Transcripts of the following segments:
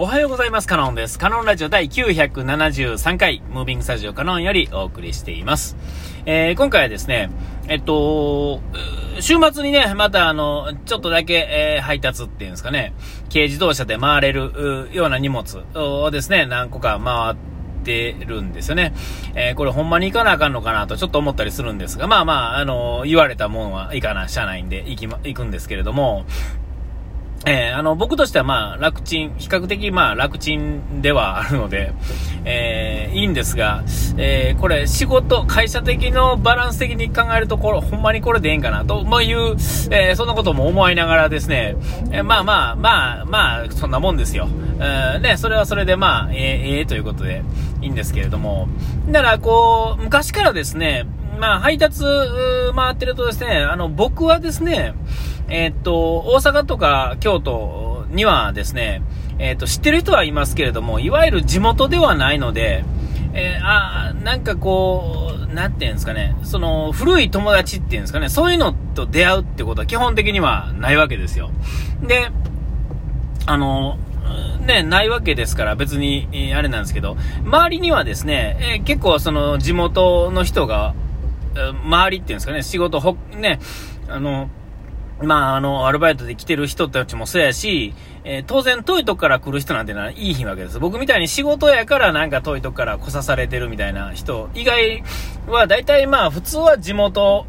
おはようございます。カノンです。カノンラジオ第973回、ムービングスタジオカノンよりお送りしています。えー、今回はですね、えっと、週末にね、またあの、ちょっとだけ、えー、配達っていうんですかね、軽自動車で回れるような荷物をですね、何個か回ってるんですよね。えー、これほんまに行かなあかんのかなとちょっと思ったりするんですが、まあまあ、あの、言われたもんは行かな、しゃないんで行きま、行くんですけれども、えー、あの、僕としてはまあ、楽ちん、比較的まあ、楽ちんではあるので、えー、いいんですが、えー、これ、仕事、会社的のバランス的に考えると、これ、ほんまにこれでええんかな、とまあいう、えそんなことも思いながらですね、えまあまあ、まあ、まあ、そんなもんですよ。えね、それはそれでまあ、えええということで、いいんですけれども、だから、こう、昔からですね、まあ、配達、回ってるとですね、あの、僕はですね、えー、っと、大阪とか京都にはですね、えー、っと、知ってる人はいますけれども、いわゆる地元ではないので、えー、あなんかこう、なんていうんですかね、その、古い友達っていうんですかね、そういうのと出会うってことは基本的にはないわけですよ。で、あの、ね、ないわけですから別に、あれなんですけど、周りにはですね、えー、結構その地元の人が、周りっていうんですかね、仕事ほ、ね、あの、まあ、あの、アルバイトで来てる人たちもそうやし、えー、当然遠いとこから来る人なんてのはいい日わけです。僕みたいに仕事やからなんか遠いとこから来さされてるみたいな人以外は大体まあ普通は地元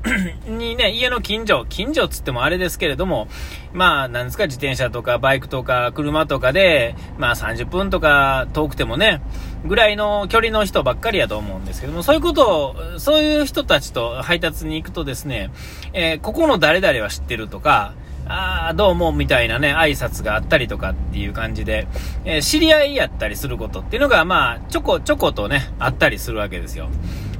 にね、家の近所、近所っつってもあれですけれども、まあなんですか自転車とかバイクとか車とかで、まあ30分とか遠くてもね、ぐらいの距離の人ばっかりやと思うんですけども、そういうことを、そういう人たちと配達に行くとですね、えー、ここの誰々は知ってるとか、ああ、どうも、みたいなね、挨拶があったりとかっていう感じで、えー、知り合いやったりすることっていうのが、まあ、ちょこちょことね、あったりするわけですよ。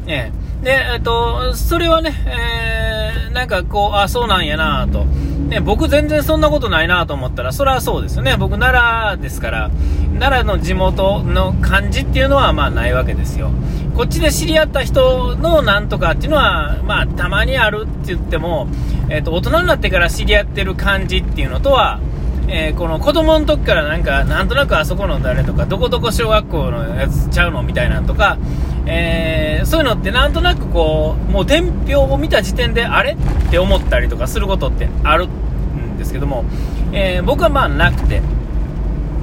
え、で、えっ、と、それはね、えー、なんかこう、あ、そうなんやなと。ね、僕全然そんなことないなと思ったら、それはそうですよね。僕奈良ですから、奈良の地元の感じっていうのはまあないわけですよ。こっちで知り合った人のなんとかっていうのは、まあ、たまにあるって言っても、えっ、ー、と、大人になってから知り合ってる感じっていうのとは、えー、この子供の時からなんか、なんとなくあそこの誰とか、どこどこ小学校のやつちゃうのみたいなとか、えー、そういうのってなんとなくこう、もう伝票を見た時点で、あれって思ったりとかすることってあるんですけども、えー、僕はまあなくて。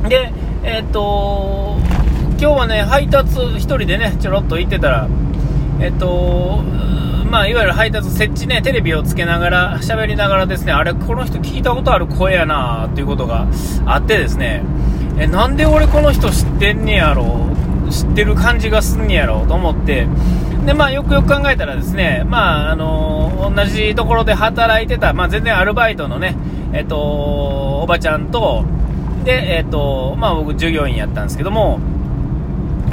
で、えっ、と今日はね、配達1人でね、ちょろっと行ってたら、えっと、まあ、いわゆる配達設置ね、テレビをつけながら、喋りながらですね、あれ、この人聞いたことある声やなっていうことがあってですね、え、なんで俺この人知ってんねやろ知ってる感じがすんやろうと思って、で、まあ、よくよく考えたらですね、まあ、あの同じところで働いてた、まあ、全然アルバイトのね、えっと、おばちゃんと、で、えっと、まあ、僕、従業員やったんですけども、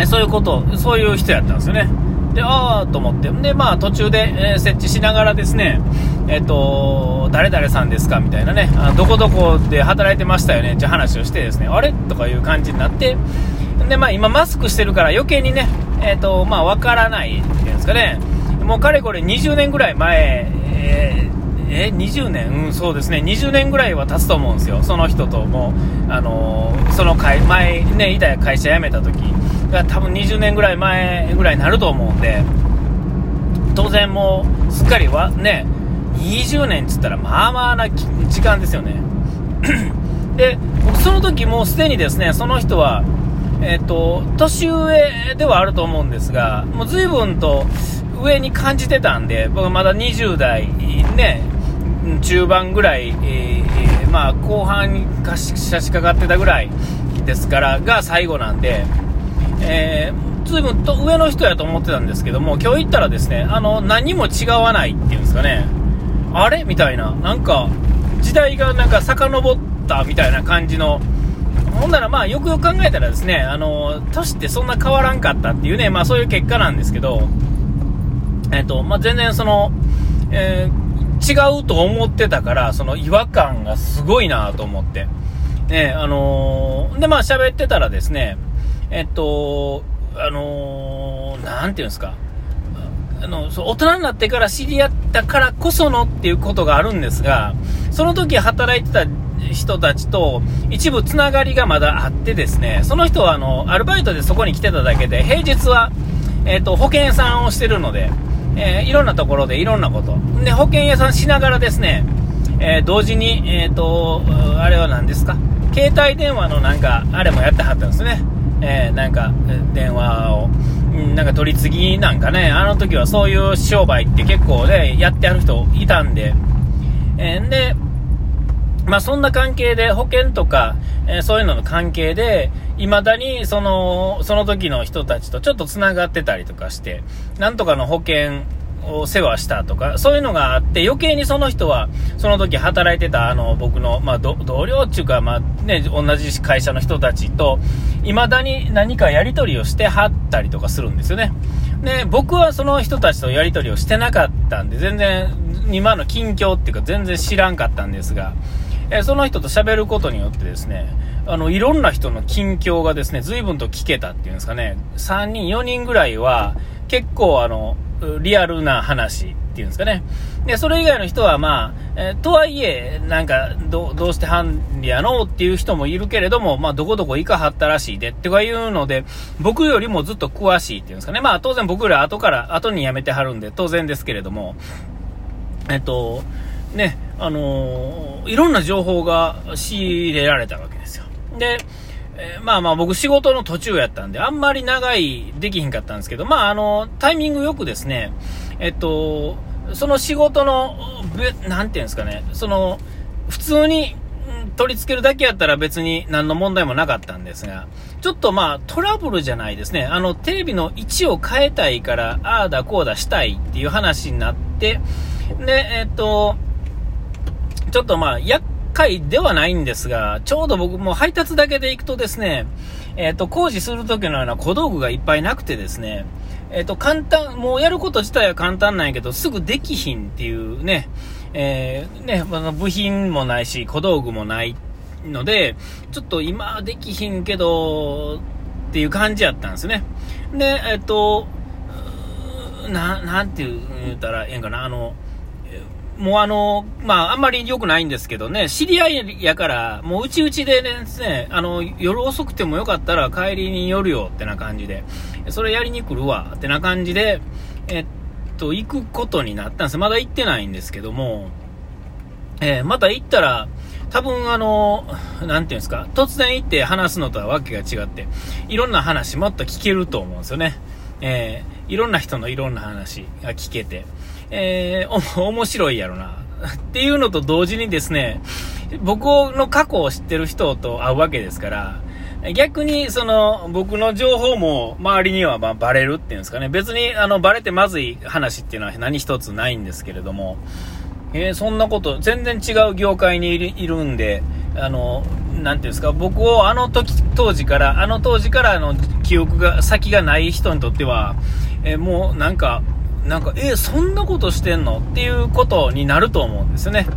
そういうこと、そういう人やったんですよね。で、ああと思って。で、まあ途中で、えー、設置しながらですね、えっ、ー、と、誰々さんですかみたいなね、あどこどこで働いてましたよねって話をしてですね、あれ？とかいう感じになって、で、まあ今マスクしてるから余計にね、えっ、ー、と、まあわからないっていうんですかね、もうかれこれ20年ぐらい前、えーえ20年、うん、そうですね、20年ぐらいは経つと思うんですよ、その人ともあのー、その会前、ね、いた会社辞めた時。が多分20年ぐらい前ぐらいになると思うんで、当然もう、すっかりはね、20年っつったら、まあまあな時間ですよね。で、僕その時もうすでにですね、その人は、えっ、と、年上ではあると思うんですが、もう随分と上に感じてたんで、僕まだ20代、ね、中盤ぐらい、えー、まあ、後半に差し掛かってたぐらいですから、が最後なんで、えー、随分と上の人やと思ってたんですけども、今日行ったらですね、あの、何も違わないっていうんですかね、あれ？みたいな、なんか、時代がなんか遡ったみたいな感じの、ほんならまあ、よくよく考えたらですね、あの、年ってそんな変わらんかったっていうね、まあそういう結果なんですけど、えっ、と、まあ全然その、えー違うと思ってたから、その違和感がすごいなと思って。ね、あのー、で、まあ喋ってたらですね、えっと、あのー、なんていうんですか、あの、そう大人になってから知り合ったからこそのっていうことがあるんですが、その時働いてた人たちと一部つながりがまだあってですね、その人はあの、アルバイトでそこに来てただけで、平日は、えっ、ー、と、保険屋さんをしてるので、えー、いろんなところでいろんなこと。で、保険屋さんしながらですね、えー、同時に、えっ、と、あれは何ですか？携帯電話のなんか、あれもやってはったんですね。えなんか、電話を。なんか取り次ぎなんかね、あの時はそういう商売って結構ね、やってある人いたんで、えー、で、まあそんな関係で、保険とか、えー、そういうのの関係で、未だにその、その時の人たちとちょっと繋がってたりとかして、なんとかの保険を世話したとか、そういうのがあって、余計にその人は、その時働いてた、あの、僕の、まあ、同僚っていうか、まあ、ね、同じ会社の人たちと、未だに何かやり取りをしてはったりとかするんですよね。で、僕はその人たちとやり取りをしてなかったんで、全然、今の近況っていうか、全然知らんかったんですが、えその人と喋ることによってですね、あの、いろんな人の近況がですね、随分と聞けたっていうんですかね、3人、4人ぐらいは、結構あの、リアルな話っていうんですかね。で、それ以外の人はまあ、えー、とはいえ、なんか、ど、どうしてハンリやのっていう人もいるけれども、まあ、どこどこ行かはったらしいでってかいうので、僕よりもずっと詳しいっていうんですかね。まあ、当然僕ら後から、後に辞めてはるんで、当然ですけれども、えっと、ね、あのー、いろんな情報が仕入れられたわけですよ。で、えー、まあまあ僕仕事の途中やったんで、あんまり長いできひんかったんですけど、まああの、タイミングよくですね、えっと、その仕事の、なんていうんですかね、その、普通に取り付けるだけやったら別に何の問題もなかったんですが、ちょっとまあトラブルじゃないですね。あの、テレビの位置を変えたいから、ああだこうだしたいっていう話になって、で、えっと、ちょっとまあ、厄回ではないんですが、ちょうど僕も配達だけで行くとですね、えっ、ー、と、工事する時のような小道具がいっぱいなくてですね、えっ、ー、と、簡単、もうやること自体は簡単なんやけど、すぐできひんっていうね、えー、ね、あの部品もないし、小道具もないので、ちょっと今できひんけど、っていう感じやったんですね。で、えっ、と、な、なんて言ったらええんかな、あの、もうあの、まあ、あんまり良くないんですけどね、知り合いやから、もううちうちでね、あの、夜遅くてもよかったら帰りに寄るよってな感じで、それやりに来るわってな感じで、えっと、行くことになったんです。まだ行ってないんですけども、えー、また行ったら、多分あの、なんていうんですか、突然行って話すのとはわけが違って、いろんな話もっと聞けると思うんですよね。えー、いろんな人のいろんな話が聞けて。えー、面白いやろな。っていうのと同時にですね、僕の過去を知ってる人と会うわけですから、逆に、その、僕の情報も周りにはまバレるっていうんですかね。別に、あの、バレてまずい話っていうのは何一つないんですけれども、えー、そんなこと、全然違う業界にいるんで、あの、なんていうんですか、僕をあの時、当時から、あの当時からの記憶が、先がない人にとっては、え、もうなんか、なんか、えー、そんなことしてんの？っていうことになると思うんですね。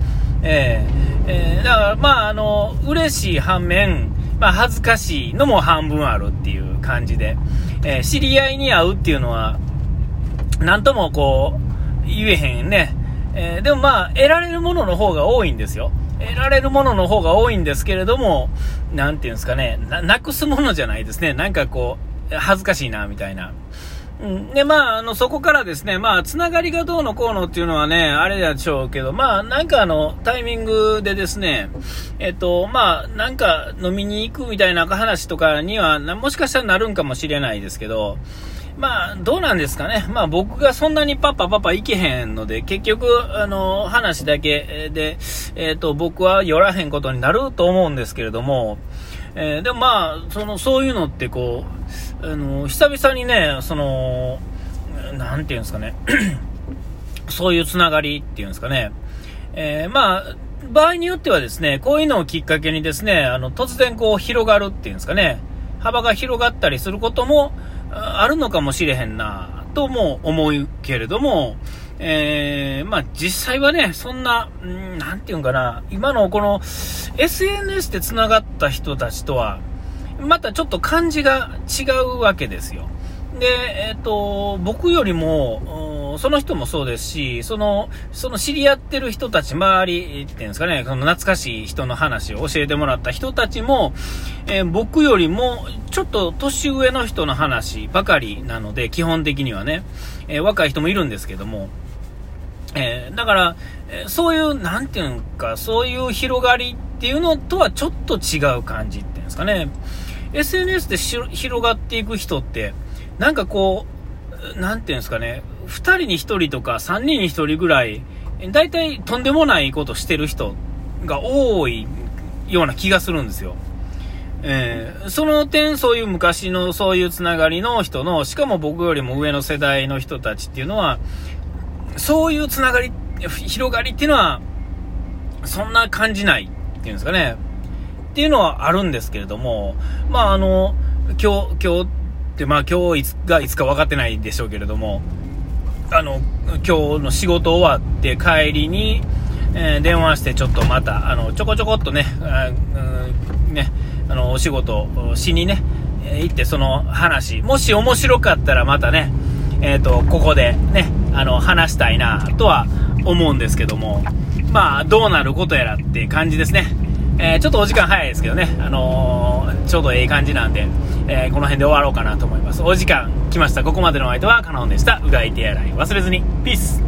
えー、えー、だから、まあ、あの、嬉しい反面、まあ、恥ずかしいのも半分あるっていう感じで、え、知り合いに会うっていうのは、なんともこう、言えへんね。え、でもまあ、得られるものの方が多いんですよ。得られるものの方が多いんですけれども、なんていうんですかね、な、なくすものじゃないですね。なんかこう、恥ずかしいな、みたいな。で、まあ、あの、そこからですね、まあ、つながりがどうのこうのっていうのはね、あれでしょうけど、まあ、なんかあの、タイミングでですね、えっと、まあ、なんか飲みに行くみたいな話とかには、もしかしたらなるんかもしれないですけど、まあ、どうなんですかね。まあ、僕がそんなにパパパパ行けへんので、結局、あの、話だけで、えっと、僕は寄らへんことになると思うんですけれども、えー、でもまあ、その、そういうのってこう、あの、久々にね、その、なんていうんですかね、そういうつながりっていうんですかね、えー、まあ、場合によってはですね、こういうのをきっかけにですね、あの、突然こう広がるっていうんですかね、幅が広がったりすることもあるのかもしれへんな、とも思うけれども、えー、まあ実際はね、そんな、んなんていうんかな、今のこの SNS で繋がった人たちとは、またちょっと感じが違うわけですよ。で、えっ、ー、と、僕よりも、その人もそうですし、その、その知り合ってる人たち、周りっていうんですかね、その懐かしい人の話を教えてもらった人たちも、えー、僕よりもちょっと年上の人の話ばかりなので、基本的にはね、えー、若い人もいるんですけども、え、だから、えそういう、なんていうんか、そういう広がりっていうのとはちょっと違う感じっていうんですかね。SNS で広がっていく人って、なんかこう、なんていうんですかね、2人に1人とか3人に1人ぐらい、大体とんでもないことしてる人が多いような気がするんですよ。えー、その点、そういう昔のそういうつながりの人の、しかも僕よりも上の世代の人たちっていうのは、そういうつながり、広がりっていうのは、そんな感じないっていうんですかね。っていうのはあるんですけれども、まああの、今日、今日って、まあ今日いつがいつか分かってないでしょうけれども、あの、今日の仕事終わって帰りに、えー、電話してちょっとまた、あの、ちょこちょこっとね、あね、あの、お仕事しにね、行ってその話、もし面白かったらまたね、えっ、ー、と、ここでね、あの、話したいなとは思うんですけども、まあ、どうなることやらって感じですね。えー、ちょっとお時間早いですけどね、あのー、ちょうどええ感じなんで、えー、この辺で終わろうかなと思います。お時間来ました。ここまでの相手はカノンでした。うがい手洗い忘れずに。ピース